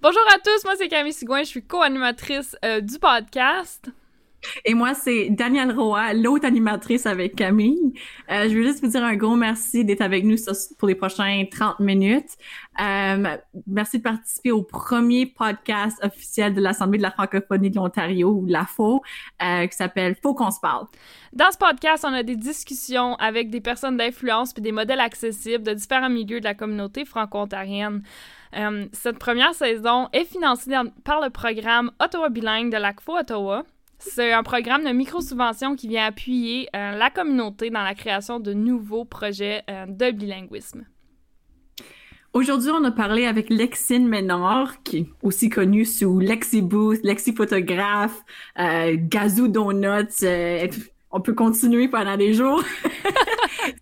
Bonjour à tous, moi c'est Camille Sigouin, je suis co-animatrice euh, du podcast. Et moi, c'est Danielle Roy, l'autre animatrice avec Camille. Euh, je veux juste vous dire un gros merci d'être avec nous pour les prochains 30 minutes. Euh, merci de participer au premier podcast officiel de l'Assemblée de la francophonie de l'Ontario, ou l'AFO, euh, qui s'appelle Faut qu'on se parle. Dans ce podcast, on a des discussions avec des personnes d'influence puis des modèles accessibles de différents milieux de la communauté franco-ontarienne. Euh, cette première saison est financée par le programme Ottawa Bilingue de l'ACFO Ottawa. C'est un programme de micro-subvention qui vient appuyer euh, la communauté dans la création de nouveaux projets euh, de bilinguisme. Aujourd'hui, on a parlé avec Lexine Ménard, qui est aussi connue sous Lexi Booth, Lexi Photographe, euh, Gazou Donuts. On peut continuer pendant des jours.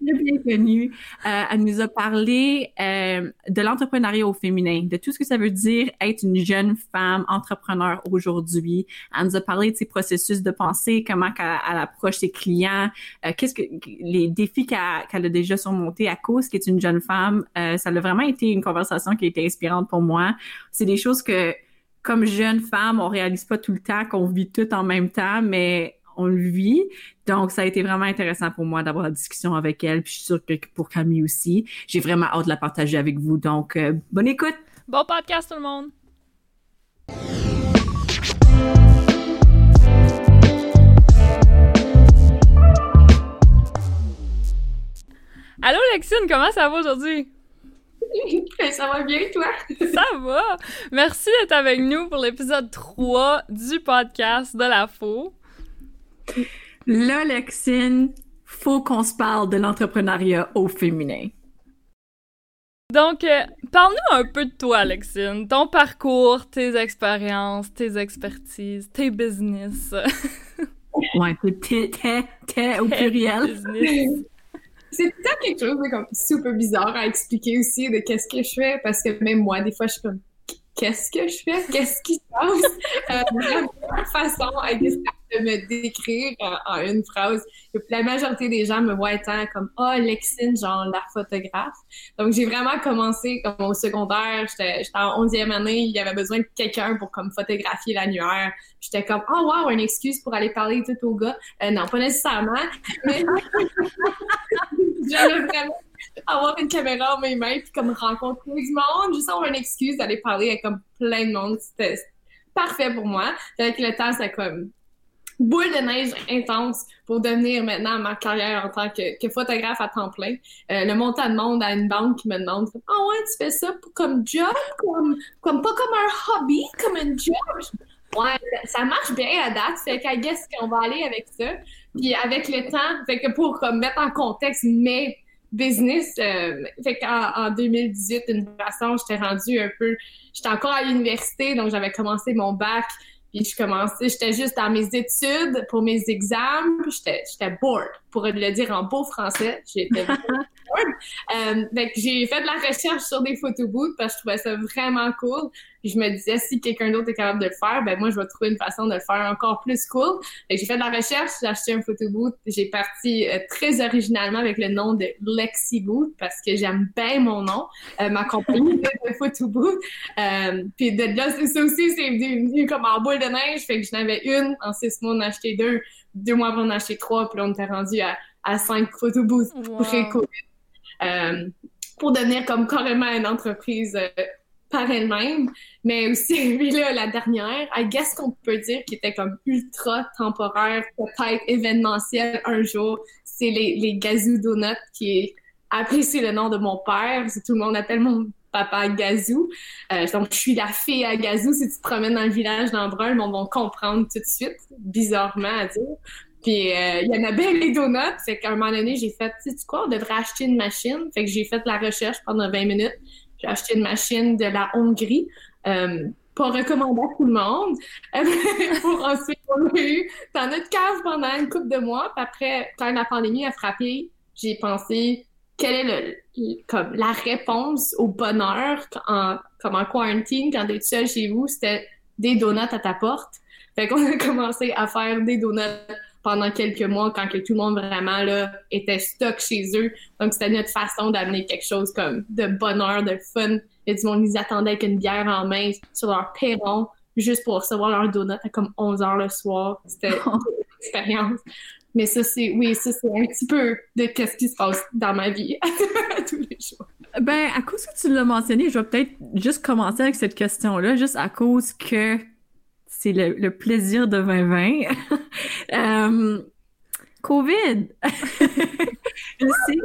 bien connue. Euh, elle nous a parlé euh, de l'entrepreneuriat au féminin, de tout ce que ça veut dire être une jeune femme entrepreneur aujourd'hui. Elle nous a parlé de ses processus de pensée, comment elle, approche ses clients, euh, qu'est-ce que les défis qu'elle a déjà surmontés à cause qu'elle est une jeune femme. Euh, ça a vraiment été une conversation qui a été inspirante pour moi. C'est des choses que comme jeune femme, on réalise pas tout le temps qu'on vit tout en même temps, mais on le vit. Donc, ça a été vraiment intéressant pour moi d'avoir la discussion avec elle. Puis je suis sûre que pour Camille aussi. J'ai vraiment hâte de la partager avec vous. Donc, euh, bonne écoute! Bon podcast tout le monde! Allô Lexine, comment ça va aujourd'hui? ça va bien, toi? ça va! Merci d'être avec nous pour l'épisode 3 du podcast de la faux. Là, Lexine, faut qu'on se parle de l'entrepreneuriat au féminin. Donc, euh, parle-nous un peu de toi, Lexine. Ton parcours, tes expériences, tes expertises, tes business. ouais, tes, tes, tes au pluriel. C'est peut-être quelque chose de comme super bizarre à expliquer aussi de qu'est-ce que je fais parce que même moi, des fois, je suis comme qu'est-ce que je fais, qu'est-ce qui se passe? Euh, la façon de me décrire en, une phrase. La majorité des gens me voient étant comme oh Lexine, genre la photographe. Donc j'ai vraiment commencé comme au secondaire, j'étais en 11e année, il y avait besoin de quelqu'un pour comme photographier l'annuaire. J'étais comme oh wow, une excuse pour aller parler tout au gars. Euh, non, pas nécessairement, j'avais vraiment avoir une caméra en mes mains puis comme rencontrer du monde, juste avoir une excuse d'aller parler avec comme plein de monde, c'était parfait pour moi. Avec le temps, c'est comme boule de neige intense pour devenir maintenant ma carrière en tant que, photographe à temps plein. Euh, le montant de monde à une banque qui me demande Ah oh ouais, tu fais ça comme job, comme, comme pas comme un hobby, comme un job. Ouais, ça marche bien à date. Fait qu'à guess qu'on va aller avec ça. Puis avec le temps, fait que pour comme, mettre en contexte mes business. Euh, fait qu'en en 2018, une façon, j'étais rendue un peu... J'étais encore à l'université, donc j'avais commencé mon bac. Puis je commençais, j'étais juste dans mes études pour mes examens. J'étais bored, pour le dire en beau français. J'étais bored. Euh, j'ai fait de la recherche sur des photobooths parce que je trouvais ça vraiment cool. Puis je me disais, si quelqu'un d'autre est capable de le faire, ben moi, je vais trouver une façon de le faire encore plus cool. j'ai fait de la recherche, j'ai acheté un photobooth. J'ai parti euh, très originalement avec le nom de Lexi Booth parce que j'aime bien mon nom, euh, ma compagnie de, photobooth. Euh, puis de là, ça aussi, c'est venu comme en boule de neige. Fait que j'en avais une, en six mois, on a acheté deux. Deux mois avant, on a acheté trois. Puis là, on était rendu à, à cinq photobooths wow. pré-COVID. Euh, pour devenir comme carrément une entreprise euh, par elle-même. Mais aussi, là, la dernière, I guess qu'on peut dire qui était comme ultra temporaire, peut-être événementiel un jour, c'est les, les Gazou Donuts qui est c'est le nom de mon père, tout le monde appelle mon papa Gazou. Euh, donc, je suis la fille à Gazou. Si tu te promènes dans le village d'Embrun, monde va comprendre tout de suite, bizarrement à dire. Puis euh, il y en a bien les donuts. Fait qu'à un moment donné, j'ai fait, tu sais quoi, on devrait acheter une machine? Fait que j'ai fait la recherche pendant 20 minutes. J'ai acheté une machine de la Hongrie. Euh, pas recommandé à tout le monde. pour ensuite, on a eu dans notre cave pendant une couple de mois. Puis après, quand la pandémie a frappé, j'ai pensé quelle est le, comme la réponse au bonheur en, comme en quarantine quand t'es seul chez vous, c'était des donuts à ta porte. Fait qu'on a commencé à faire des donuts pendant quelques mois quand que tout le monde vraiment là était stock chez eux. Donc c'était notre façon d'amener quelque chose comme de bonheur, de fun a du monde, ils attendaient avec une bière en main sur leur perron juste pour recevoir leur donut à comme 11 heures le soir. C'était une expérience. Mais ça, c'est, oui, ça, c'est un petit peu de qu'est-ce qui se passe dans ma vie tous les jours. Ben, à cause que tu l'as mentionné, je vais peut-être juste commencer avec cette question-là, juste à cause que c'est le, plaisir de 2020. euh, COVID! je sais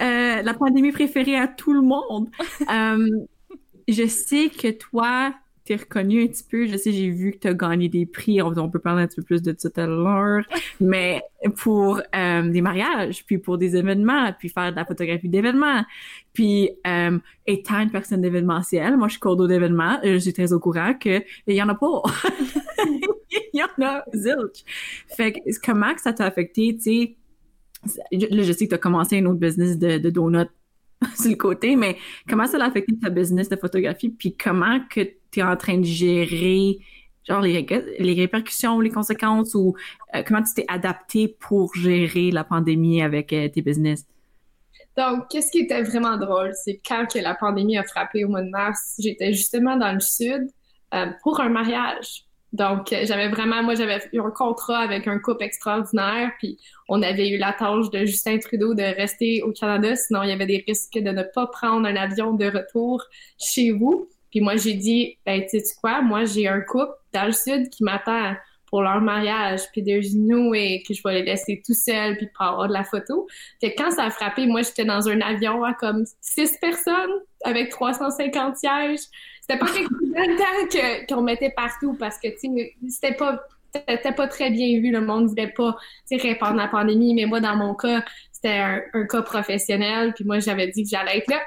euh, la pandémie préférée à tout le monde. Euh, je sais que toi, t'es reconnu un petit peu. Je sais, j'ai vu que t'as gagné des prix. On, peut parler un petit peu plus de ça tout à l'heure. Mais pour euh, des mariages, puis pour des événements, puis faire de la photographie d'événements, puis euh, étant une personne d'événementiel, moi je suis cordeau d'événements, je suis très au courant que il y en a pas. il y en a zilch. Fait que comment que ça t'a affecté, tu sais? Là, je sais que tu as commencé un autre business de, de donuts sur le côté, mais comment ça a affecté ta business de photographie, puis comment que es en train de gérer genre les, les répercussions, les conséquences, ou euh, comment tu t'es adapté pour gérer la pandémie avec euh, tes business? Donc, qu'est-ce qui était vraiment drôle, c'est quand que la pandémie a frappé au mois de mars, j'étais justement dans le sud euh, pour un mariage. Donc, j'avais vraiment, moi, j'avais eu un contrat avec un couple extraordinaire, puis on avait eu la tâche de Justin Trudeau de rester au Canada, sinon il y avait des risques de ne pas prendre un avion de retour chez vous. Puis moi, j'ai dit, ben, tu sais quoi, moi, j'ai un couple dans le sud qui m'attend pour leur mariage, puis de genoux et que je vais les laisser tout seuls puis pas avoir de la photo. Fait quand ça a frappé, moi, j'étais dans un avion à comme six personnes avec 350 sièges. C'était pas quelque de qu'on mettait partout parce que, tu sais, c'était pas c'était pas très bien vu. Le monde voulait pas répondre à la pandémie, mais moi, dans mon cas, c'était un, un, cas professionnel. Puis moi, j'avais dit que j'allais être là.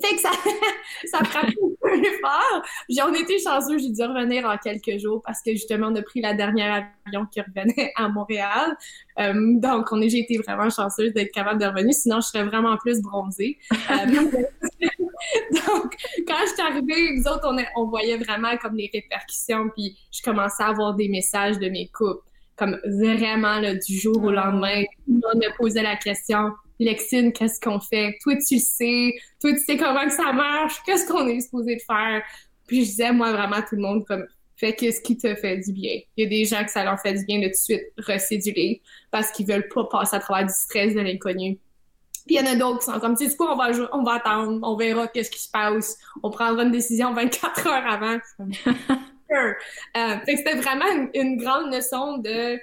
Fait que ça, ça frappe un peu fort. On était chanceux, j'ai dû revenir en quelques jours parce que justement, on a pris la dernière avion qui revenait à Montréal. Euh, donc, on j'ai été vraiment chanceuse d'être capable de revenir, sinon je serais vraiment plus bronzée. Euh, donc, quand je suis arrivée, nous autres, on, on voyait vraiment comme les répercussions, puis je commençais à avoir des messages de mes couples, comme vraiment là, du jour au lendemain. Tout le monde me posait la question Lexine, qu'est-ce qu'on fait? Toi, tu le sais. Toi, tu sais comment que ça marche. Qu'est-ce qu'on est supposé de faire? Puis je disais, moi, vraiment, tout le monde, comme, fais que ce qui te fait du bien. Il y a des gens que ça leur fait du bien de tout de suite recéduler parce qu'ils veulent pas passer à travers du stress de l'inconnu. Puis il y en a d'autres qui sont comme, tu sais quoi, on va, on va attendre, on verra qu'est-ce qui se passe. On prendra une décision 24 heures avant. euh, fait que c'était vraiment une, une grande leçon de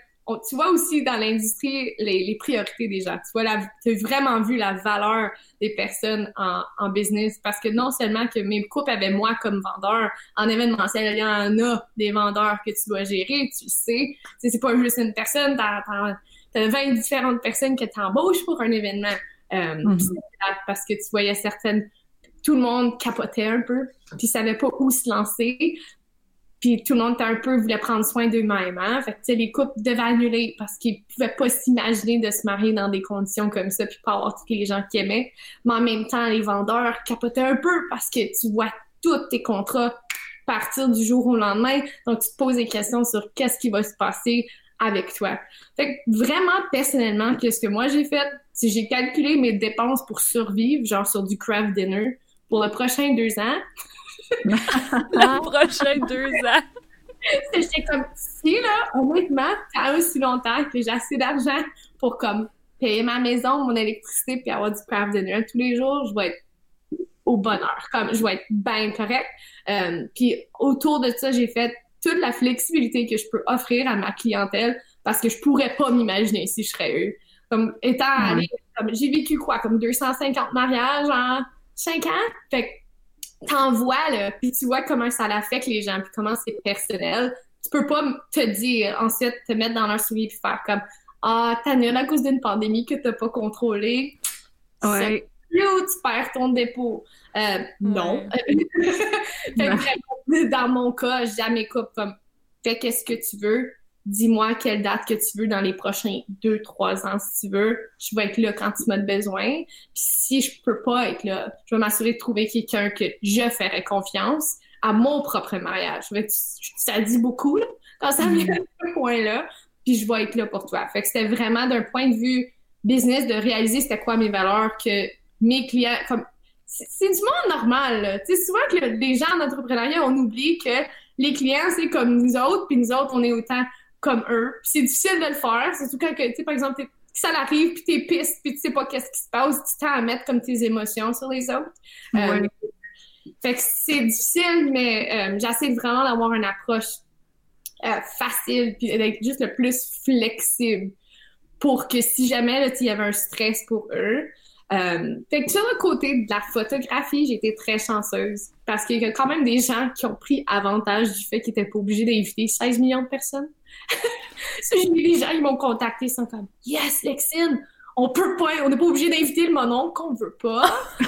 tu vois aussi dans l'industrie les, priorités des gens. Tu vois, tu as vraiment vu la valeur des personnes en, en, business parce que non seulement que mes couples avaient moi comme vendeur, en événementiel, il y en a des vendeurs que tu dois gérer, tu sais. c'est pas juste une personne, t'as as 20 différentes personnes que tu embauches pour un événement. Euh, mm-hmm. Parce que tu voyais certaines tout le monde capotait un peu, puis savait pas où se lancer. Puis tout le monde un peu voulait prendre soin d'eux-mêmes. Hein? Fait que les couples devaient annuler parce qu'ils pouvaient pas s'imaginer de se marier dans des conditions comme ça puis pas avoir tous les gens qui aimaient. Mais en même temps, les vendeurs capotaient un peu parce que tu vois tous tes contrats partir du jour au lendemain. Donc tu te poses des questions sur qu'est-ce qui va se passer avec toi. Fait que vraiment, personnellement, qu'est-ce que moi j'ai fait? Si j'ai calculé mes dépenses pour survivre, genre sur du craft dinner, pour le prochain deux ans, le prochain deux ans. J'étais comme, si là, honnêtement, ça aussi longtemps que j'ai assez d'argent pour comme payer ma maison, mon électricité, puis avoir du craft dinner tous les jours, je vais être au bonheur. Comme, je vais être bien correct. Euh, puis autour de ça, j'ai fait toute la flexibilité que je peux offrir à ma clientèle parce que je pourrais pas m'imaginer si je serais eux. Comme étant allée, comme j'ai vécu quoi, comme 250 mariages en 5 ans? Fait t'envoies, là, puis tu vois comment ça l'affecte les gens, puis comment c'est personnel. Tu peux pas te dire, ensuite, te mettre dans leur suivi puis faire comme Ah, t'as nul à cause d'une pandémie que t'as pas contrôlée. Ouais. Ou tu perds ton dépôt. Euh, non. dans mon cas, jamais coupe comme fais qu'est-ce que tu veux, dis-moi quelle date que tu veux dans les prochains deux, trois ans si tu veux. Je vais être là quand tu m'as besoin. Puis si je peux pas être là, je vais m'assurer de trouver quelqu'un que je ferai confiance à mon propre mariage. Ça dit beaucoup là, quand ça vient à ce point-là. Puis je vais être là pour toi. Fait que c'était vraiment d'un point de vue business de réaliser c'était quoi mes valeurs que mes clients, comme c'est du monde normal. Tu sais, souvent que les gens en entrepreneuriat, on oublie que les clients, c'est comme nous autres, puis nous autres, on est autant comme eux. c'est difficile de le faire, surtout quand, tu sais, par exemple, ça arrive, puis t'es piste, puis tu sais pas qu'est-ce qui se passe, tu t'as à mettre comme tes émotions sur les autres. Euh, fait que c'est difficile, mais euh, j'essaie vraiment d'avoir une approche euh, facile, puis d'être juste le plus flexible pour que si jamais il y avait un stress pour eux, euh, fait que sur le côté de la photographie, j'ai été très chanceuse parce qu'il y a quand même des gens qui ont pris avantage du fait qu'ils n'étaient pas obligés d'inviter 16 millions de personnes. Les gens, ils m'ont contacté, ils sont comme Yes, Lexine, on peut pas, on n'est pas obligé d'inviter le monon qu'on veut pas.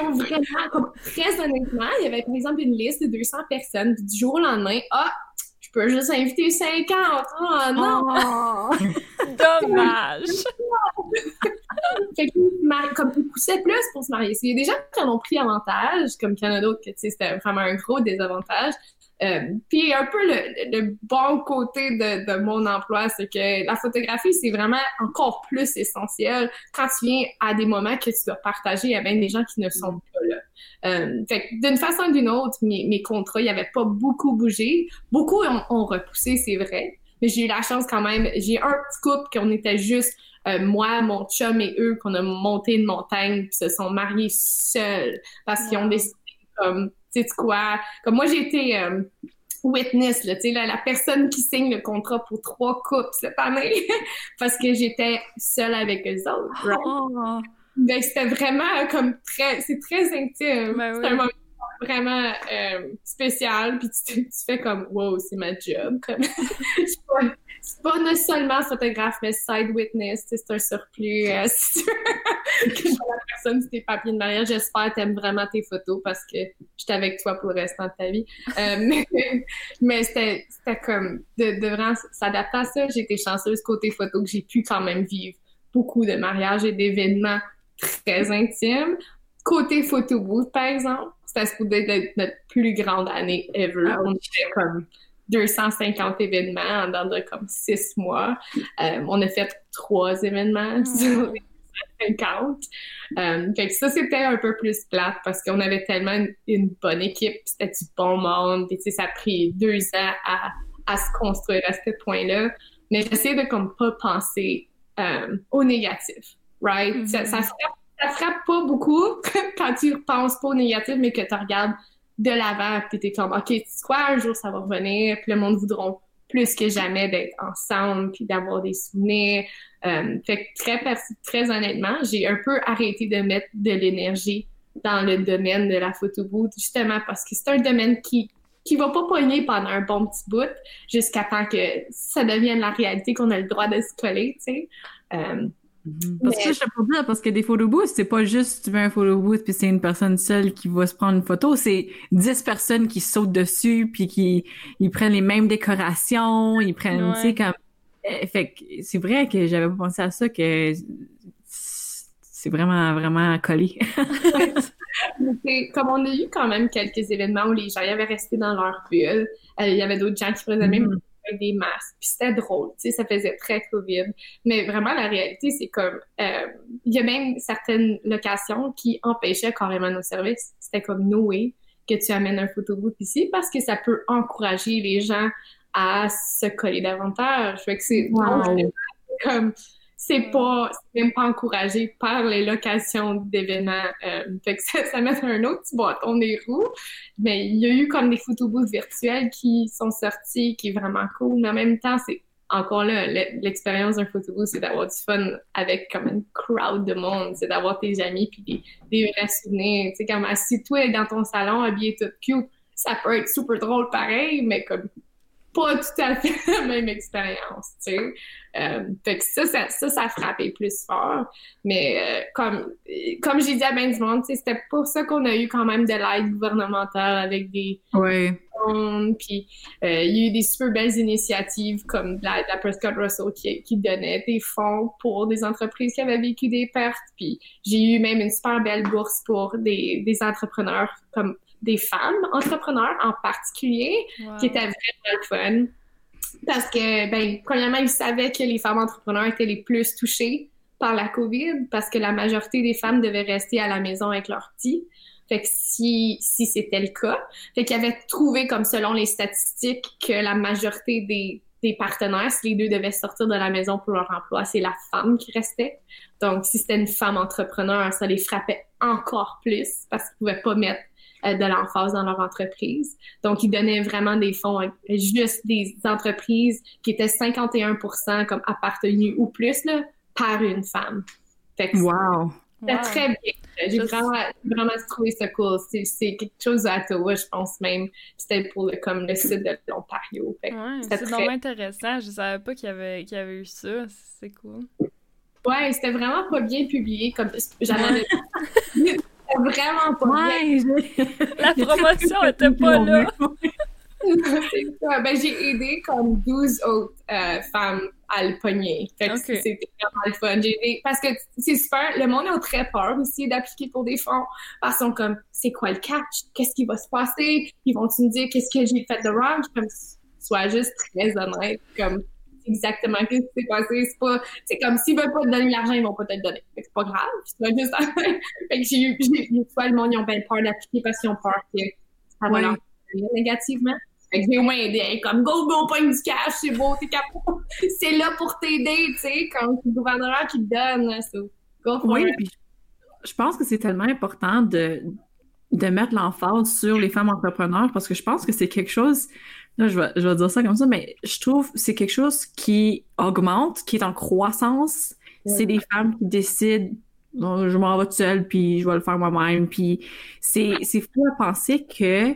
Ont vraiment, comme, très honnêtement, il y avait par exemple une liste de 200 personnes, puis du jour au lendemain, ah, je peux juste inviter 50. Oh non! Oh, dommage! fait qu'ils comme ils poussaient plus pour se marier. Il y a des gens qui en ont pris avantage, comme il y en a d'autres que c'était vraiment un gros désavantage. Euh, puis un peu le, bon côté de, de mon emploi, c'est que la photographie, c'est vraiment encore plus essentiel quand tu viens à des moments que tu dois partager avec des gens qui ne sont pas là. Euh, fait d'une façon ou d'une autre, mes, mes contrats, il n'y avait pas beaucoup bougé. Beaucoup ont, ont repoussé, c'est vrai. Mais j'ai eu la chance quand même. J'ai un petit couple qu'on était juste euh, moi, mon chum et eux, qu'on a monté une montagne, puis se sont mariés seuls parce qu'ils ont décidé comme tu sais quoi, comme moi j'ai été euh, witness, là, tu sais, la, personne qui signe le contrat pour trois coupes cette année parce que j'étais seule avec eux autres. Oh. Ben, c'était vraiment comme très, c'est très intime. Ben c'est un moment vraiment euh, spécial, puis tu, tu, fais comme, wow, c'est ma job. Comme, c'est pas seulement photographe, mais side witness, c'est un surplus. Euh, si tu la personne sur tes papiers de mariage, j'espère que t'aimes vraiment tes photos parce que j'étais avec toi pour le restant de ta vie. Euh, mais mais c'était comme de, de vraiment s'adapter à ça. J'ai été chanceuse côté photo que j'ai pu quand même vivre beaucoup de mariages et d'événements très intimes. Côté photo booth, par exemple, c'était supposé être notre plus grande année ever. Ah On était comme 250 événements en dans de comme six mois. Euh, on a fait trois événements ah. sur les 50. Euh, fait que ça, c'était un peu plus plate parce qu'on avait tellement une, bonne équipe, c'était du bon monde, et ça a pris deux ans à, à se construire à ce point-là. Mais j'essaie de comme pas penser euh, au négatif, right? ça, ça, frappe, ça frappe pas beaucoup quand tu penses pas au négatif, mais que tu regardes de l'avant, puis t'es comme, OK, tu quoi, un jour ça va revenir, puis le monde voudront plus que jamais d'être ensemble, puis d'avoir des souvenirs. Euh, fait que très, très honnêtement, j'ai un peu arrêté de mettre de l'énergie dans le domaine de la photo booth, justement parce que c'est un domaine qui qui va pas poigner pendant un bon petit bout jusqu'à temps que ça devienne la réalité qu'on a le droit de se coller, tu sais. Euh, Mhm. Parce que je te dire, parce que des photo booths, c'est pas juste tu veux un photo booth puis c'est une personne seule qui va se prendre une photo, c'est 10 personnes qui sautent dessus puis qui ils prennent les mêmes décorations, ils prennent, tu sais, comme. Eh, fait c'est vrai que j'avais pas pensé à ça, que c'est vraiment, vraiment collé. comme on a eu quand même quelques événements où les gens y avaient resté dans leur bulle, euh, il y avait d'autres gens qui faisaient même des masques. Puis c'était drôle, tu sais, ça faisait très COVID. Mais vraiment, la réalité, c'est comme, euh, il y a même certaines locations qui empêchaient carrément nos services. C'était comme Noé que tu amènes un photobooth ici parce que ça peut encourager les gens à se coller davantage. Fait que c'est comme c'est pas même pas encouragé par les locations d'événements. Euh, fait que ça, ça met un autre petit bâton des roues. Mais il y a eu comme des photobooths virtuels qui sont sortis, qui est vraiment cool. Mais en même temps, c'est encore là, l'expérience d'un photobooth, c'est d'avoir du fun avec comme une crowd de monde, c'est d'avoir tes amis puis des, des vrais souvenirs. Tu sais, comme assis toi dans ton salon, habillé tout cute, ça peut être super drôle pareil, mais comme pas tout à fait la même expérience, tu sais. Euh, fait que ça, ça, ça, ça a frappé plus fort. Mais euh, comme, comme j'ai dit à ben du monde, c'était pour ça qu'on a eu quand même de l'aide gouvernementale avec des ouais. Puis euh, il y a eu des super belles initiatives comme la, la Prescott Russell qui, qui donnait des fonds pour des entreprises qui avaient vécu des pertes. Puis j'ai eu même une super belle bourse pour des, des entrepreneurs comme des femmes entrepreneurs en particulier, qui était vraiment le fun. Parce que, ben, premièrement, ils savaient que les femmes entrepreneurs étaient les plus touchées par la COVID parce que la majorité des femmes devaient rester à la maison avec leurs petits. Fait que si, si c'était le cas, fait qu'il avait trouvé comme selon les statistiques que la majorité des, des partenaires, si les deux devaient sortir de la maison pour leur emploi, c'est la femme qui restait. Donc, si c'était une femme entrepreneur, ça les frappait encore plus parce qu'ils pouvaient pas mettre de l'emphase dans leur entreprise. Donc, ils donnaient vraiment des fonds à juste des entreprises qui étaient 51 comme appartenues ou plus là, par une femme. Fait que wow! C'était très bien. J'ai vraiment, vraiment trouvé ça cool. C'est quelque chose à Ottawa, je pense même. C'était pour le, comme le site de l'Ontario. Ouais, c'est vraiment intéressant. Je savais pas qu'il y, avait, qu'il y avait eu ça. C'est cool. Ouais, c'était vraiment pas bien publié. Comme j'en avais vraiment pas. La promotion était pas là. Ben, j'ai aidé comme 12 autres euh, femmes à le pogner. C'était vraiment le fun. Parce que c'est super. Le monde a très peur aussi d'appliquer pour des fonds. Parce qu'ils sont comme, c'est quoi le catch? Qu'est-ce qui va se passer? Ils vont-tu me dire qu'est-ce que j'ai fait de wrong? Comme, sois juste très honnête. Comme, exactement qu'est-ce qui s'est passé? C'est pas, c'est comme s'ils veulent pas te donner l'argent, ils vont pas te le donner. c'est pas grave. C'est juste, fait que j'ai eu, une fois, le monde, ils ont bien peur d'appliquer parce qu'ils ont peur que ça va négativement. Fait que j'ai au moins aidé. Comme, go, go, pogne du cash, c'est beau, t'es capable. c'est là pour t'aider, tu sais, comme le gouvernement qui te donne. So, go for oui, Puis, je pense que c'est tellement important de, de mettre l'emphase sur les femmes entrepreneurs parce que je pense que c'est quelque chose, là, je vais, je vais dire ça comme ça, mais je trouve que c'est quelque chose qui augmente, qui est en croissance. C'est des femmes qui décident je m'en vais toute seule, puis je vais le faire moi-même. Puis c'est fou à penser que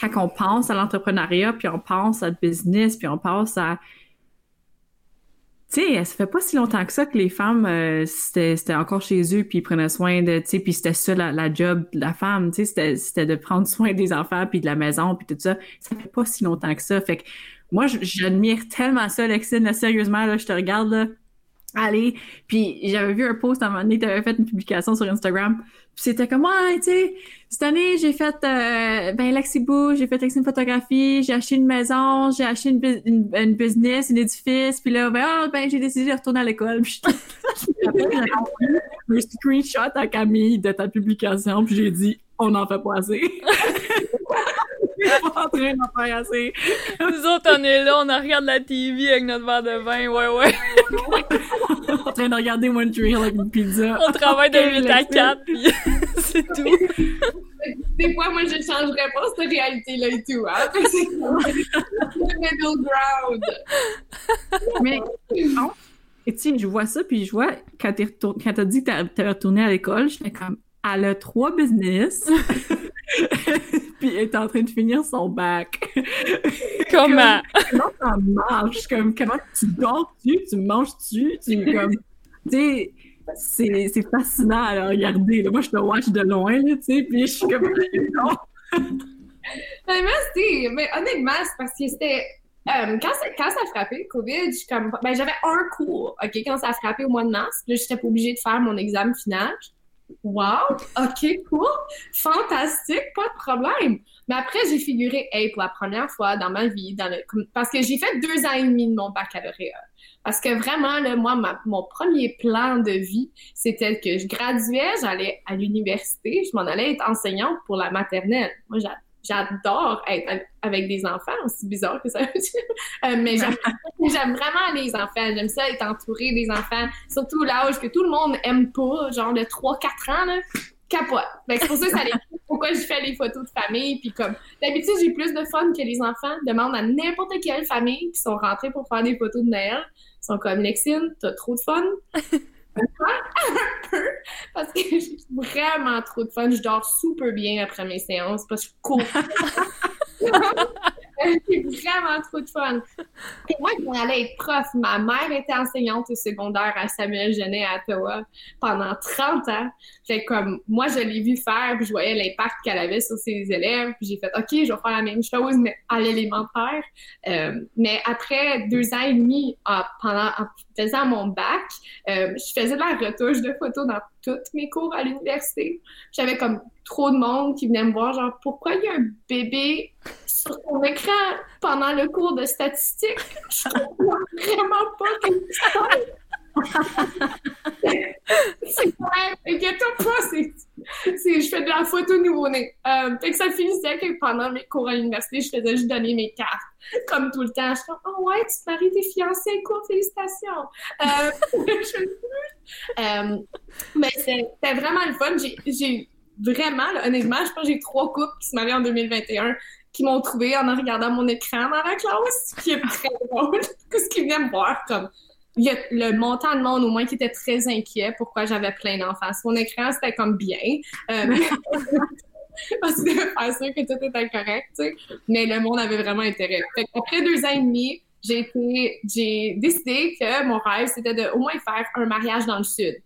quand on pense à l'entrepreneuriat, puis on pense à business, puis on pense à... Tu sais, ça fait pas si longtemps que ça que les femmes, euh, c'était encore chez eux, puis ils prenaient soin de... Tu sais, puis c'était ça la, job de la femme, tu sais, c'était de prendre soin des enfants, puis de la maison, puis tout ça. Ça fait pas si longtemps que ça. Fait que moi, j'admire tellement ça, Lexine, là, sérieusement, là, je te regarde, là, allez. Puis j'avais vu un post à un moment donné, t'avais fait une publication sur Instagram, c'était comme, ouais, tu sais, cette année, j'ai fait, euh, ben, Lexibou, j'ai fait une Photographie, j'ai acheté une maison, j'ai acheté une, une, business, un édifice, puis là, ben, oh, ben, j'ai décidé de retourner à l'école. Puis je un screenshot à Camille de ta publication, puis j'ai dit, on n'en fait pas assez. pas en train d'en faire assez. Nous autres, on est là, on regarde la TV avec notre verre de vin, ouais, ouais. train de regarder One Tree avec une pizza. On travaille de 8 à 4, puis c'est tout. Des fois, moi, je changerais pas cette réalité-là et tout, hein. le middle ground. Mais, non. Et tu sais, je vois ça, puis je vois, quand t'as dit que t'avais retourné à l'école, je fais comme, elle a trois business. puis elle est en train de finir son bac. Comment? comment ça marche? Comme, comment tu dors-tu? Tu manges-tu? Tu, comme, sais, c'est fascinant à regarder. Moi, je te watch de loin, là, tu sais, puis je suis comme, mais merci. Mais honnêtement, c'est parce que c'était. Euh, quand, ça, quand ça a frappé, COVID, comme, ben, j'avais un cours, OK, quand ça a frappé au mois de mars, là, j'étais pas obligée de faire mon examen final. Wow! OK, cool! Fantastique, pas de problème. Mais après, j'ai figuré, hey, pour la première fois dans ma vie, dans parce que j'ai fait deux ans et demi de mon baccalauréat. Parce que vraiment, là, moi, mon premier plan de vie, c'était que je graduais, j'allais à l'université, je m'en allais être enseignante pour la maternelle. Moi, j'adore être avec des enfants, aussi bizarre que ça veut dire. Euh, mais j'aime vraiment les enfants. J'aime ça être entourée des enfants, surtout l'âge que tout le monde aime pas, genre de 3-4 ans, là, capote. c'est pour ça que ça pourquoi je fais les photos de famille. Puis comme d'habitude, j'ai plus de fun que les enfants. Demandent à n'importe quelle famille qui sont rentrés pour faire des photos de Noël. Ils sont comme Lexine, t'as trop de fun? un peu, parce que j'ai vraiment trop de fun. Je dors super bien après mes séances parce que je cours. J'ai vraiment trop de fun. Moi, je allais être prof. Ma mère était enseignante au secondaire à Samuel Genet à Ottawa pendant 30 ans. Fait comme, moi, je l'ai vu faire, puis je voyais l'impact qu'elle avait sur ses élèves. Puis j'ai fait, OK, je vais faire la même chose, mais à l'élémentaire. Euh, mais après deux ans et demi, pendant, en faisant mon bac, euh, je faisais de la retouche de photos dans toutes mes cours à l'université. J'avais comme trop de monde qui venait me voir, genre, pourquoi il y a un bébé sur ton écran pendant le cours de statistique? Je comprends vraiment pas quelque c'est vrai, c'est, je fais de la photo nouveau-né. Euh, que ça finissait que pendant mes cours à l'université, je faisais juste donner mes cartes. Comme tout le temps, je suis oh ouais, tu te maries, t'es fiancée, cool, félicitations. Euh, euh, mais c'était vraiment le fun. J'ai vraiment, honnêtement, je pense que j'ai trois couples qui se marient en 2021 qui m'ont trouvé en regardant mon écran dans la classe, qui est très drôle, parce qu'ils venaient voir comme il y a le montant de monde au moins qui était très inquiet pourquoi j'avais plein d'enfants. Mon écran, c'était comme bien. Euh, parce que faire sûr que tout était correct. Mais le monde avait vraiment intérêt. Après deux ans et demi, j'ai décidé que mon rêve, c'était de au moins faire un mariage dans le sud.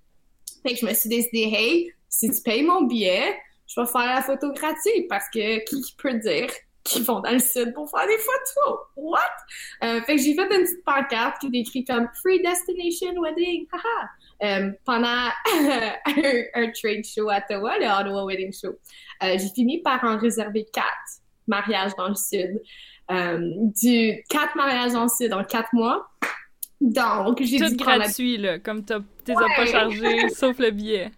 Fait je me suis décidé, hey, si tu payes mon billet, je vais faire la photo gratuite parce que qui peut dire qui vont dans le sud pour faire des photos? What? Euh, fait que j'ai fait une petite pancarte qui décrit comme Free Destination Wedding, haha! Euh, pendant un, trade show à Ottawa, le Ottawa Wedding Show. Euh, j'ai fini par en réserver quatre mariages dans le sud. Du quatre mariages dans le sud en quatre mois. Donc, j'ai Tout gratuit, là, comme t'es ouais. pas chargé, sauf le billet.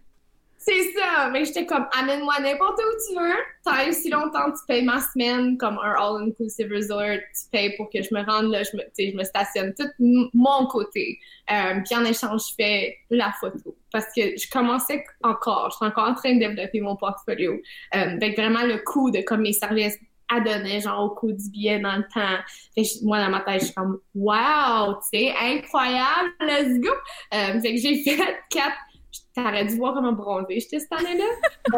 C'est ça, mais j'étais comme, amène-moi n'importe où tu veux. T'as si longtemps, tu payes ma semaine comme un all-inclusive resort. Tu payes pour que je me rende là, je me, je me stationne tout mon côté. Euh, puis en échange, je fais la photo. Parce que je commençais encore, je suis encore en train de développer mon portfolio. Euh, vraiment le coût de comme mes services à donner, genre au coût du billet dans le temps. Moi, dans ma tête, je suis comme, wow, tu sais, incroyable, let's go! Euh, fait que j'ai fait quatre T'aurais dû voir comment bronzer j'étais cette année-là.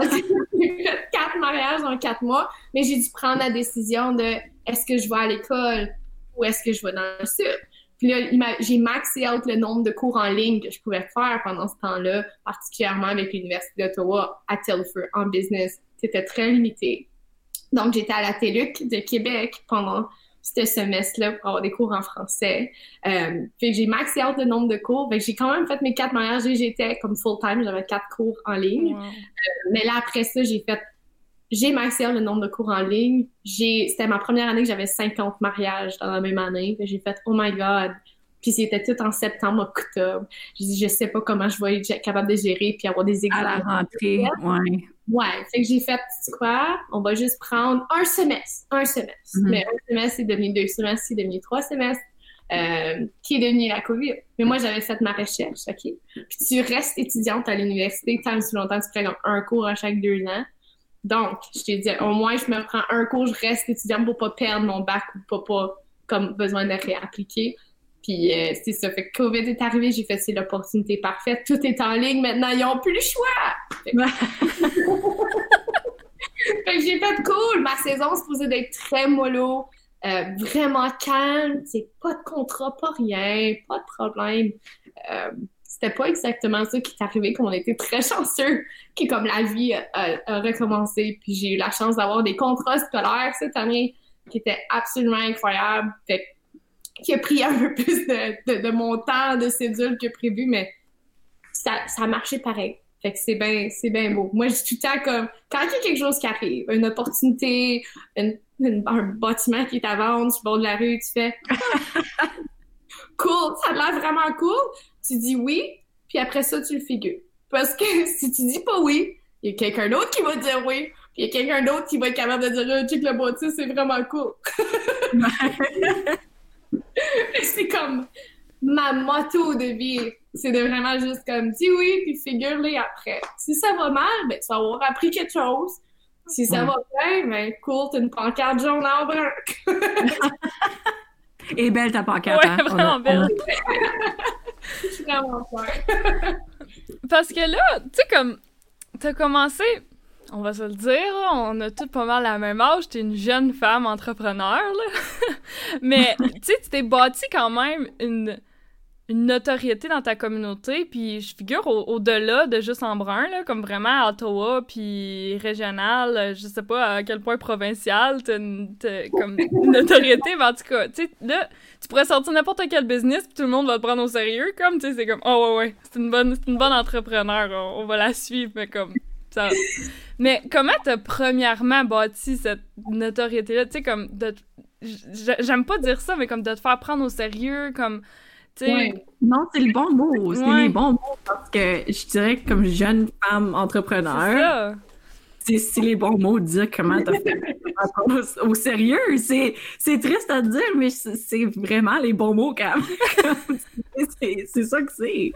j'ai fait quatre mariages en quatre mois, mais j'ai dû prendre la décision de est-ce que je vais à l'école ou est-ce que je vais dans le sud? Puis là, j'ai maxé out le nombre de cours en ligne que je pouvais faire pendant ce temps-là, particulièrement avec l'Université d'Ottawa à Telford en business. C'était très limité. Donc, j'étais à la TELUC de Québec pendant ce semestre-là pour avoir des cours en français. Euh, fait que j'ai maxé out le nombre de cours. Fait que j'ai quand même fait mes quatre mariages et j'étais comme full-time, j'avais quatre cours en ligne. Euh, mais là, après ça, j'ai fait j'ai maxé out le nombre de cours en ligne. J'ai, c'était ma première année que j'avais 50 mariages dans la même année. J'ai fait, oh my god. Puis c'était tout en septembre, octobre. J'ai dit, je sais pas comment je vais être capable de gérer puis avoir des examens. À la rentrée, ouais. Ouais, fait que j'ai fait, tu quoi, on va juste prendre un semestre, un semestre. Mm-hmm. Mais un semestre, c'est devenu deux semestres, c'est devenu trois semestres, euh, qui est devenu la COVID. Mais moi, j'avais fait ma recherche, OK? Puis tu restes étudiante à l'université tant si longtemps, tu prends un cours à chaque deux ans. Donc, je t'ai dit, au moins, je me prends un cours, je reste étudiante pour pas perdre mon bac ou pas, pas comme besoin de réappliquer. Puis euh, c'est ça. Fait que COVID est arrivé, j'ai fait c'est l'opportunité parfaite. Tout est en ligne maintenant, ils n'ont plus le choix. Fait que, j'ai fait cool. Ma saison se posait d'être très mollo, euh, vraiment calme. C'est pas de contrat, pas rien, pas de problème. Euh, c'était pas exactement ça qui est arrivé, comme on était très chanceux, qui comme la vie a, recommencé. Puis j'ai eu la chance d'avoir des contrats scolaires cette année qui étaient absolument incroyables. Fait qui a pris un peu plus de, de, mon temps de cédule que prévu, mais ça, ça a marché pareil. Fait que c'est bien, bien beau. Moi, je suis tout le temps comme, quand il y a quelque chose qui arrive, une opportunité, un bâtiment qui est à vendre sur de la rue, tu fais cool, ça a l'air vraiment cool. Tu dis oui, puis après ça, tu le figures. Parce que si tu dis pas oui, il y a quelqu'un d'autre qui va dire oui, puis il y a quelqu'un d'autre qui va être capable de dire, oh, check le bâtisse, c'est vraiment cool. c'est comme ma motto de vie. C'est de vraiment juste comme dis oui, puis figure-les après. Si ça va mal, ben, tu vas avoir appris quelque chose. Si ça va bien, ben cool, t'as une pancarte jaune en brun. Et belle ta pancarte. Ouais, hein? vraiment belle. Je suis vraiment fière. Parce que là, tu sais, comme, t'as commencé on va se le dire, on a toutes pas mal la même âge. T'es une jeune femme entrepreneur, là. Mais, tu sais, tu t'es bâti quand même une, une notoriété dans ta communauté, puis je figure au-delà de juste en brun, là, comme vraiment à Ottawa, puis régional, je sais pas à quel point provincial, t'as comme une notoriété, mais en tout cas, tu sais, là, tu pourrais sortir n'importe quel business, puis tout le monde va te prendre au sérieux, comme, tu sais, c'est comme, oh ouais, ouais, c'est une bonne, une bonne entrepreneur, on, on va la suivre, mais comme, ça... Mais comment t'as premièrement bâti cette notoriété-là? Tu sais, comme. J'aime pas dire ça, mais comme de te faire prendre au sérieux, comme. Non, c'est le bon mot. C'est les bons mots parce que je dirais que comme jeune femme entrepreneur, c'est les bons mots de dire comment t'as fait au, sérieux. C'est triste à dire, mais c'est vraiment les bons mots quand même. c'est ça que c'est.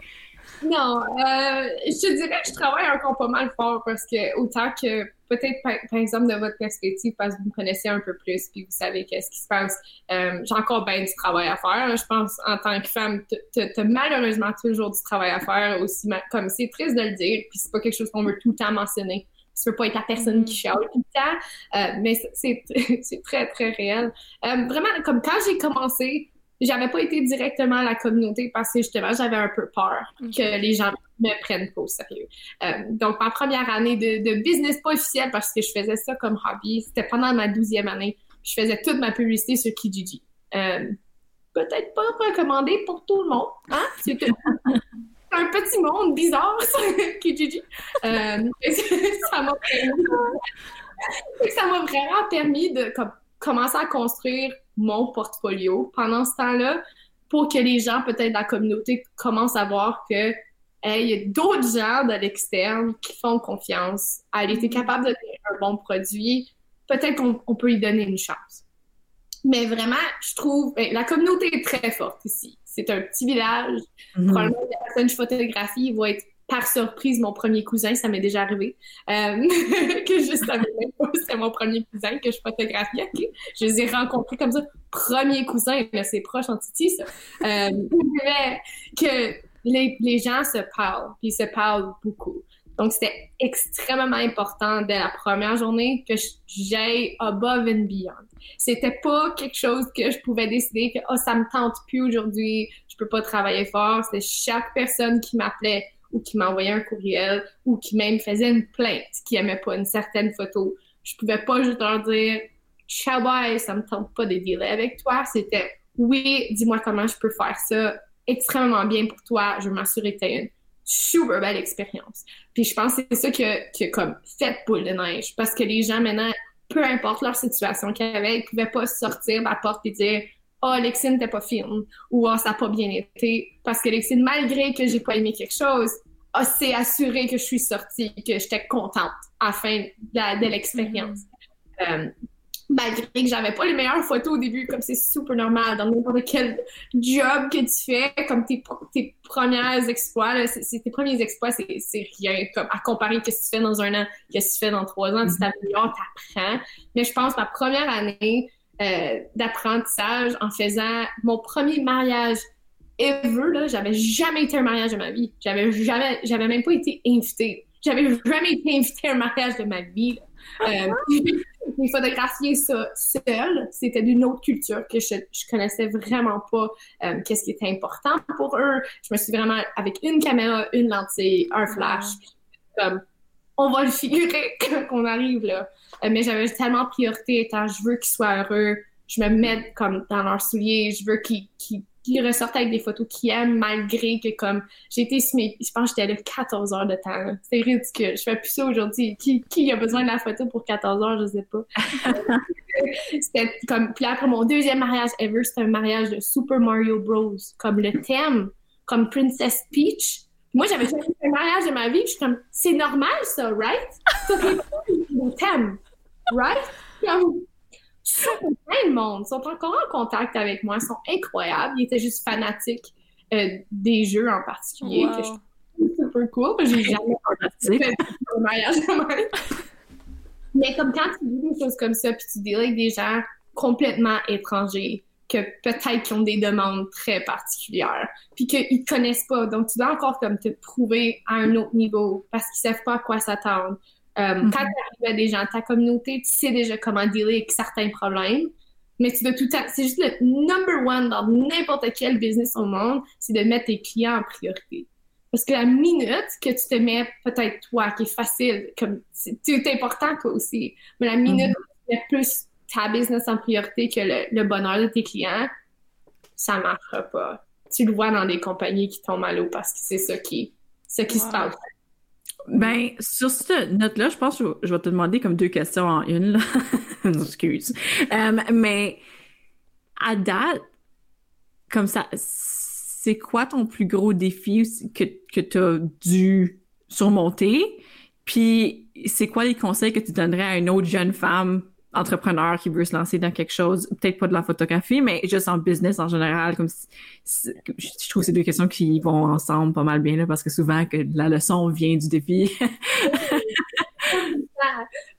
Non, euh, je te dirais que je travaille encore pas mal fort parce que autant que peut-être par, exemple de votre perspective parce que vous me connaissez un peu plus puis vous savez qu'est-ce qui se passe, euh, j'ai encore bien du travail à faire. Je pense en tant que femme, t'as malheureusement toujours du travail à faire aussi, comme c'est triste de le dire puis c'est pas quelque chose qu'on veut tout le temps mentionner. Tu peux pas être la personne qui chiale tout le temps, euh, mais c'est très très réel. vraiment, comme quand j'ai commencé, j'avais pas été directement à la communauté parce que justement, j'avais un peu peur que les gens me prennent pas au sérieux. Euh, donc, ma première année de, business pas officiel parce que je faisais ça comme hobby, c'était pendant ma douzième année. Je faisais toute ma publicité sur Kijiji. Euh, Peut-être pas recommandé pour tout le monde, hein? C'est un petit monde bizarre, ça, Kijiji. Euh, ça m'a vraiment permis de comme, commencer à construire mon portfolio pendant ce temps-là pour que les gens, peut-être dans la communauté, commencent à voir que il y a d'autres gens de l'externe qui font confiance. Elle était mm-hmm. capable de donner un bon produit. Peut-être qu'on peut y donner une chance. Mais vraiment, je trouve, ben, la communauté est très forte ici. C'est un petit village. Mm-hmm. Probablement, les personnes je photographie vont être par surprise mon premier cousin, ça m'est déjà arrivé, euh, que je savais même pas c'était mon premier cousin que je photographiais. Je les ai rencontrés comme ça. Premier cousin, c'est proche en Titi, ça. Euh, mais que les, les, gens se parlent, puis ils se parlent beaucoup. Donc, c'était extrêmement important dès la première journée que j'aille above and beyond. C'était pas quelque chose que je pouvais décider que, oh, ça me tente plus aujourd'hui, je peux pas travailler fort. C'était chaque personne qui m'appelait ou qui m'envoyait un courriel ou qui même faisait une plainte qui aimait pas une certaine photo. Je pouvais pas juste leur dire ciao bye, ça me tente pas de dealer avec toi. C'était oui, dis-moi comment je peux faire ça extrêmement bien pour toi. Je veux m'assurer que tu une super belle expérience. Puis je pense que c'est ça qui a, comme fait boule de neige parce que les gens maintenant, peu importe leur situation qu'ils avaient, ils pouvaient pas sortir de la porte et dire oh, Lexine n'était pas fine ou oh, ça n'a pas bien été. Parce que Lexine, malgré que j'ai pas aimé quelque chose, oh, c'est assuré que je suis sortie, que j'étais contente à la fin de, l'expérience. Mm-hmm. Euh, malgré que j'avais pas les meilleures photos au début, comme c'est super normal dans n'importe quel job que tu fais, comme tes, tes premiers exploits, c'est, tes premiers exploits, c'est, rien comme à comparer ce que tu fais dans un an, ce que tu fais dans trois ans, tu mm-hmm. t'améliores, t'apprends. Mais je pense que ma première année, euh, d'apprentissage en faisant mon premier mariage ever. Là, j'avais jamais été à un mariage de ma vie. J'avais jamais, j'avais même pas été invitée. J'avais jamais été invitée à un mariage de ma vie. Euh, j'ai photographié ça seule. C'était d'une autre culture que je, je connaissais vraiment pas euh, qu'est-ce qui était important pour eux. Je me suis vraiment avec une caméra, une lentille, un flash. Comme, on va le figurer quand on arrive là. Euh, mais j'avais tellement priorité étant je veux qu'ils soient heureux, je me mets comme dans leurs souliers, je veux qu'ils ressortent avec des photos qu'ils aiment malgré que comme j'ai été je pense que j'étais là 14 heures de temps. C'est ridicule. Je fais plus ça aujourd'hui. Qui, qui a besoin de la photo pour 14 heures, je sais pas. c'était comme puis après mon deuxième mariage ever, c'était un mariage de Super Mario Bros. Comme le thème, comme Princess Peach. Moi, j'avais fait un mariage de ma vie, je suis comme, c'est normal ça, right? C'est le thème right? Comme, plein de monde sont encore en contact avec moi, ils sont incroyables. Ils étaient juste fanatiques euh, des jeux en particulier, que je trouve super cool. J'ai jamais fait un mariage Mais comme quand tu dis des choses comme ça, puis tu dis avec des gens complètement étrangers, que peut-être qu'ils ont des demandes très particulières, puis qu'ils ne connaissent pas. Donc, tu dois encore comme te prouver à un autre niveau parce qu'ils ne savent pas à quoi s'attendre. Euh, mhm. Quand tu arrives à des gens de ta communauté, tu sais déjà comment dealer avec certains problèmes. Mais tu dois tout C'est juste le number one dans n'importe quel business au monde, c'est de mettre tes clients en priorité. Parce que la minute que tu te mets, peut-être toi, qui est facile, comme c'est important toi aussi, mais la minute mhm. où tu mets plus ta business en priorité que le, bonheur de tes clients, ça marchera pas. Tu le vois dans des compagnies qui tombent à l'eau parce que c'est ça qui, ce qui se passe. Ben, sur cette note-là, je pense que je vais te demander comme deux questions en une. Là. Excuse. Euh, mais à date, comme ça, c'est quoi ton plus gros défi que, que tu as dû surmonter? Puis, c'est quoi les conseils que tu donnerais à une autre jeune femme entrepreneur qui veut se lancer dans quelque chose, peut-être pas de la photographie, mais juste en business en général, comme je trouve ces deux questions qui vont ensemble pas mal bien là, parce que souvent que la leçon vient du défi.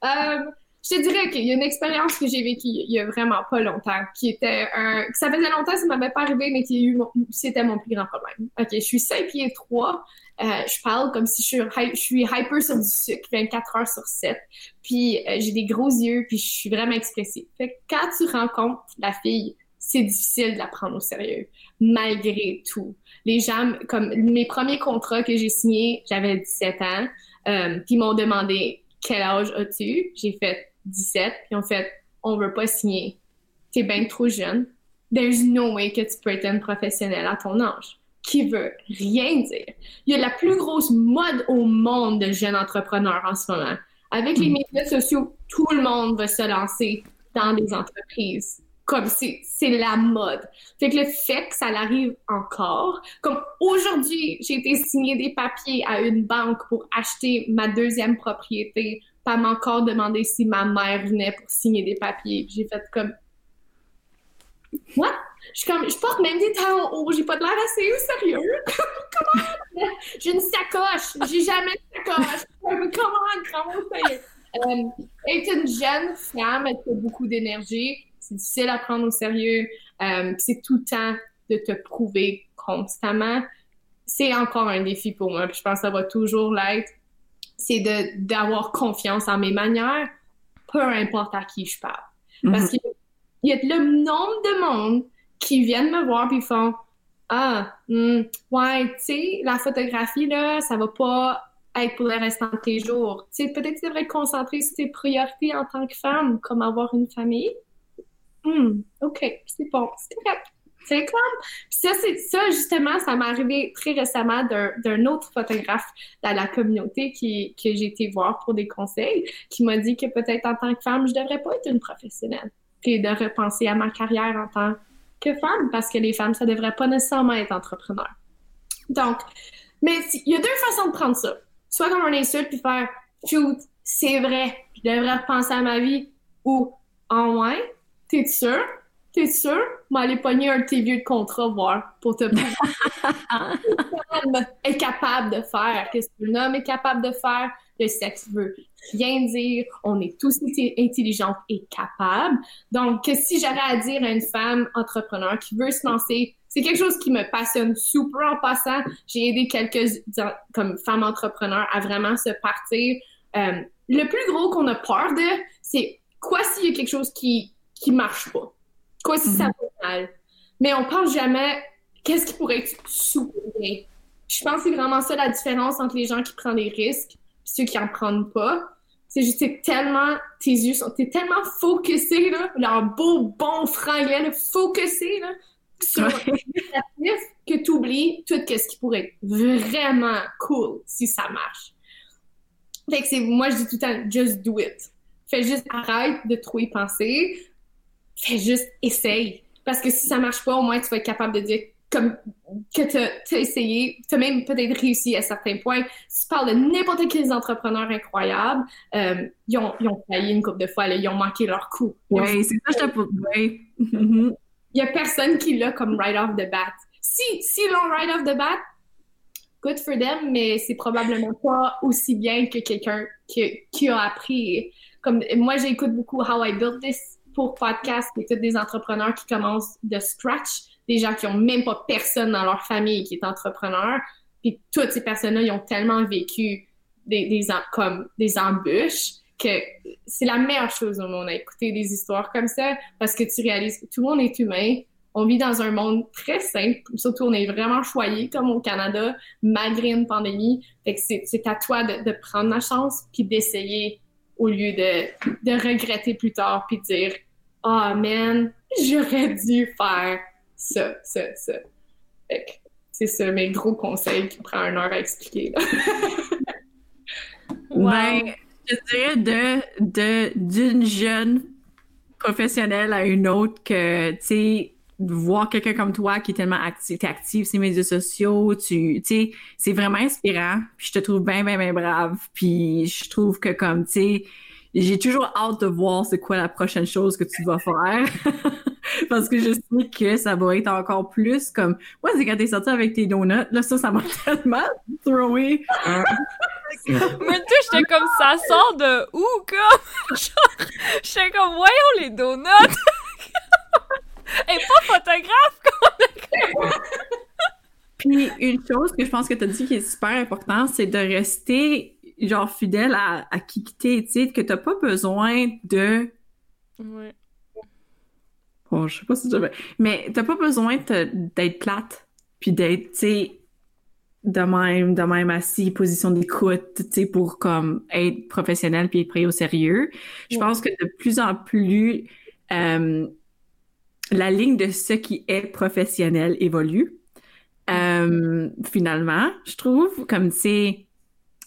je te dirais qu'il y a une expérience que j'ai vécue il y a vraiment pas longtemps, qui était un, ça faisait longtemps, ça m'avait pas arrivé, mais qui a eu, c'était mon plus grand problème. Ok, je suis 5 pieds 3, euh, je parle comme si je suis, je suis hyper sur du sucre 24 heures sur 7. Puis euh, j'ai des gros yeux, puis je suis vraiment expressive. Fait que quand tu rencontres la fille, c'est difficile de la prendre au sérieux, malgré tout. Les gens, comme mes premiers contrats que j'ai signés, j'avais 17 ans, euh, puis ils m'ont demandé quel âge as-tu? J'ai fait 17, puis ont fait on veut pas signer. T'es bien trop jeune. There's no way que tu peux être une professionnelle à ton âge qui veut rien dire. Il y a la plus grosse mode au monde de jeunes entrepreneurs en ce moment. Avec les mm. médias sociaux, tout le monde veut se lancer dans des entreprises. Comme c'est, c'est la mode. Fait que le fait que ça arrive encore, comme aujourd'hui, j'ai été signer des papiers à une banque pour acheter ma deuxième propriété, pas m'encore demander si ma mère venait pour signer des papiers. J'ai fait comme, what? Je suis comme, je porte même des talons hauts, j'ai pas de l'air assez sérieux. Comment? J'ai une sacoche, j'ai jamais de sacoche. Comment, comment ça euh, Être une jeune femme, elle a beaucoup d'énergie, c'est difficile à prendre au sérieux, euh, c'est tout le temps de te prouver constamment. C'est encore un défi pour moi, je pense que ça va toujours l'être. C'est d'avoir confiance en mes manières, peu importe à qui je parle. Parce mm-hmm. qu'il y a le nombre de monde qui viennent me voir puis font Ah, hmm, ouais, tu sais, la photographie, là, ça va pas être pour le restant de tes jours. Tu sais, peut-être tu devrais te concentrer sur tes priorités en tant que femme, comme avoir une famille. Hmm, OK, c'est bon, c'est correct. C'est comme. ça, c'est ça, justement, ça m'est arrivé très récemment d'un autre photographe dans la communauté qui, que j'ai été voir pour des conseils, qui m'a dit que peut-être en tant que femme, je devrais pas être une professionnelle. Puis de repenser à ma carrière en tant que femmes, parce que les femmes, ça devrait pas nécessairement être entrepreneur. Donc, mais il y a deux façons de prendre ça. Soit comme un insulte puis faire shoot, c'est vrai, je devrais repenser à ma vie, ou en ouais, t'es sûr? T'es sûr? Mais aller pogner un de tes vieux de contrat, voir, pour te prouver. est capable de faire, qu'est-ce qu'un homme est capable de faire, le sexe veut rien dire, on est tous intelligentes et capables. Donc, si j'avais à dire à une femme entrepreneur qui veut se lancer, c'est quelque chose qui me passionne super en passant. J'ai aidé quelques comme femmes entrepreneurs à vraiment se partir. Euh, le plus gros qu'on a peur de, c'est quoi s'il y a quelque chose qui qui marche pas, quoi si ça mm-hmm. va mal? Mais on pense jamais qu'est-ce qui pourrait être super bien. Je pense que c'est vraiment ça la différence entre les gens qui prennent des risques ceux qui en prennent pas. C'est juste, c'est tellement, tes yeux sont, t'es tellement focusé, là, leur beau, bon franglais, là, focusé, là, sur le que tu oublies tout ce qui pourrait être vraiment cool si ça marche. Fait que c'est, moi, je dis tout le temps, just do it. Fais juste, arrête de trop y penser. Fais juste, essaye. Parce que si ça marche pas, au moins, tu vas être capable de dire, comme que tu as, essayé, tu as même peut-être réussi à certains points. Si tu parles de n'importe quels entrepreneurs incroyables, euh, ils, ont, ils, ont, failli une couple de fois, là, ils ont manqué leur coup. Oui, c'est ça, je te ouais. Il n'y a personne qui l'a comme right off the bat. Si, si l'ont right off the bat, good for them, mais c'est probablement pas aussi bien que quelqu'un qui, qui a appris. Comme moi, j'écoute beaucoup How I Built This pour podcast, et tous des entrepreneurs qui commencent de scratch des gens qui ont même pas personne dans leur famille qui est entrepreneur. Puis toutes ces personnes-là, ils ont tellement vécu des, des, comme des embûches que c'est la meilleure chose au monde à écouter des histoires comme ça parce que tu réalises que tout le monde est humain. On vit dans un monde très simple, surtout on est vraiment choyé comme au Canada malgré une pandémie. Fait que c'est à toi de, de, prendre la chance puis d'essayer au lieu de, de regretter plus tard puis de dire ah oh, man j'aurais dû faire ça, ça, ça. c'est ça mes gros conseils qui prend une heure à expliquer. Ben, je dirais de, de, d'une jeune professionnelle à une autre que, tu sais, voir quelqu'un comme toi qui est tellement actif, t'es active sur les médias sociaux, tu sais, c'est vraiment inspirant. Puis je te trouve bien, bien, bien brave. Puis je trouve que comme, tu sais, j'ai toujours hâte de voir c'est quoi la prochaine chose que tu vas faire. Parce que je sais que ça va être encore plus comme. Moi, c'est quand t'es sorti avec tes donuts, là, ça, ça m'a tellement throwé. Moi, tu j'étais comme ça sort de où, comme? J'étais comme, voyons les donuts! Et pas photographe, comme! Puis une chose que je pense que tu as dit qui est super importante, c'est de rester genre fidèle à, à qui t'es, tu sais, que t'as pas besoin de. Ouais. Bon, je sais pas si je Mais t'as pas besoin d'être plate, puis d'être, tu sais, de même, de même assis, position d'écoute, tu sais, pour comme être professionnel puis être pris au sérieux. Je pense que de plus en plus, euh, la ligne de ce qui est professionnel évolue. Euh, finalement, je trouve, comme, tu sais,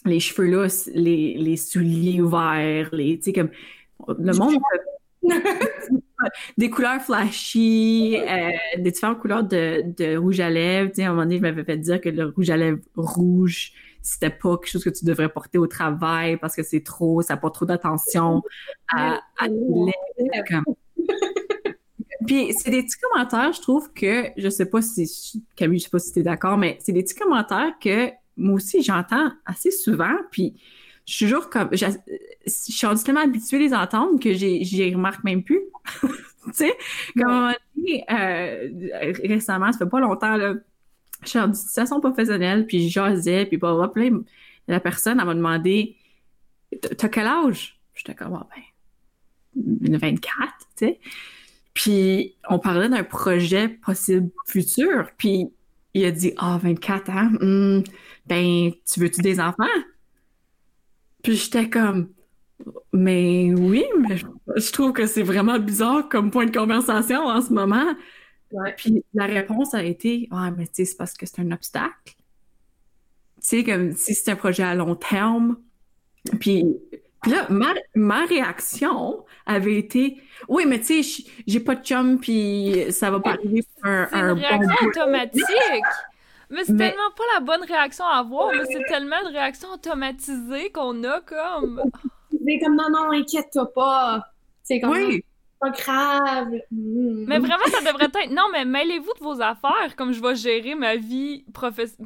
les cheveux là, les, les souliers ouverts, les, tu sais, comme, le monde... des couleurs flashy, euh, des différentes couleurs de, de rouge à lèvres. Tu sais, à un moment donné, je m'avais fait dire que le rouge à lèvres rouge, c'était pas quelque chose que tu devrais porter au travail parce que c'est trop, ça porte trop d'attention à, à lèvres. Puis c'est des petits commentaires, je trouve que, je sais pas si, Camille, je sais pas si t'es d'accord, mais c'est des petits commentaires que moi aussi j'entends assez souvent, puis je suis toujours comme, je, suis tellement habituée à les entendre que j'y remarque même plus. tu sais, comme euh, récemment, ça fait pas longtemps, là, je suis en situation professionnelle, puis j'osais, puis bah, puis la personne, elle m'a demandé, t'as quel âge? J'étais comme, ah, ben, 24, tu sais. Puis on parlait d'un projet possible futur, puis il a dit, ah, 24 ans, hmm, ben, tu veux-tu des enfants? Puis j'étais comme, mais oui, mais je trouve que c'est vraiment bizarre comme point de conversation en ce moment. Puis la réponse a été, ouais, mais tu sais, c'est parce que c'est un obstacle. Tu sais, comme si c'est un projet à long terme. Puis, là, ma, ma, réaction avait été, oui, mais tu sais, j'ai pas de chum, puis ça va pas arriver pour un, un une réaction automatique. Mais c'est tellement pas la bonne réaction à avoir, mais c'est tellement une réaction automatisée qu'on a comme. C'est comme non, non, inquiète-toi pas. C'est comme. Oui. Pas grave. Mm. Mais vraiment, ça devrait être. Non, mais mêlez-vous de vos affaires, comme je vais gérer ma vie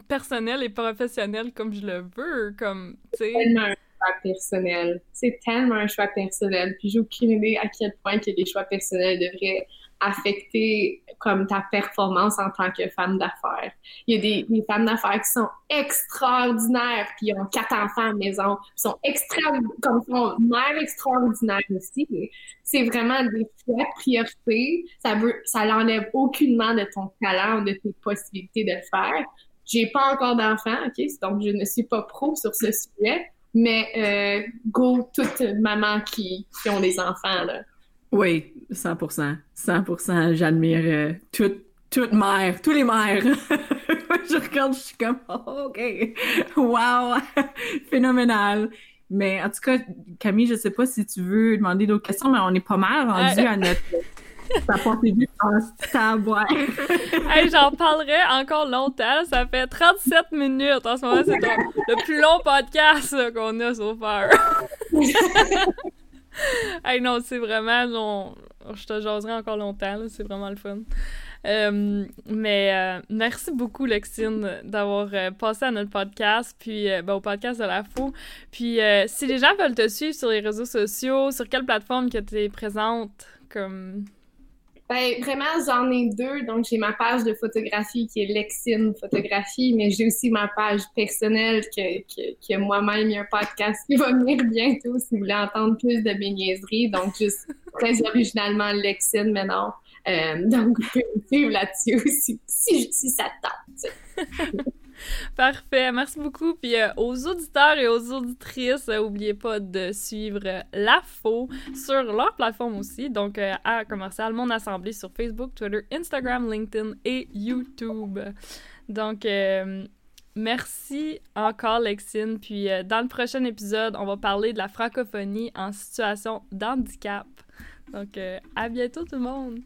personnelle et professionnelle comme je le veux. Comme, C'est tellement un choix personnel. C'est tellement un choix personnel. Puis j'ai aucune idée à quel point que les choix personnels devraient affecter comme ta performance en tant que femme d'affaires. Il y a des, femmes d'affaires qui sont extraordinaires, puis ils ont quatre enfants à la maison, ils sont extrêmement, comme sont mères extraordinaires aussi. C'est vraiment des choix priorités. Ça veut, ça l'enlève aucunement de ton talent ou de tes possibilités de le faire. J'ai pas encore d'enfants, ok, donc je ne suis pas pro sur ce sujet, mais euh, go toutes mamans qui, qui ont des enfants là. Oui, 100%. 100%. J'admire euh, toute, toute mère, tous les mères. je regarde, je suis comme, oh, OK, wow, phénoménal. Mais en tout cas, Camille, je sais pas si tu veux demander d'autres questions, mais on est pas mal rendu à notre. Ça porte du à boire. hey, J'en parlerai encore longtemps. Ça fait 37 minutes. En ce moment, c'est le plus long podcast qu'on a so far. hey, non, c'est vraiment. Non, je te jaserai encore longtemps, c'est vraiment le fun. Euh, mais euh, merci beaucoup, Lexine, d'avoir euh, passé à notre podcast, puis ben, au podcast de la Fou. Puis si les gens veulent te suivre sur les réseaux sociaux, sur quelle plateforme que tu es présente, comme. Ben, vraiment, j'en ai deux. Donc, j'ai ma page de photographie qui est Lexine Photographie, mais j'ai aussi ma page personnelle que, que, que moi-même, y a un podcast qui va venir bientôt si vous voulez entendre plus de mes niaiseries. Donc, juste très originalement Lexine maintenant. Euh, donc, vous pouvez me suivre là-dessus si, si, si ça tente. Parfait, merci beaucoup. Puis euh, aux auditeurs et aux auditrices, n'oubliez euh, pas de suivre La Faux sur leur plateforme aussi. Donc euh, à Commercial Mon Assemblée sur Facebook, Twitter, Instagram, LinkedIn et YouTube. Donc merci encore Lexine. Puis dans le prochain épisode, on va parler de la francophonie en situation d'handicap. Donc à bientôt tout le monde.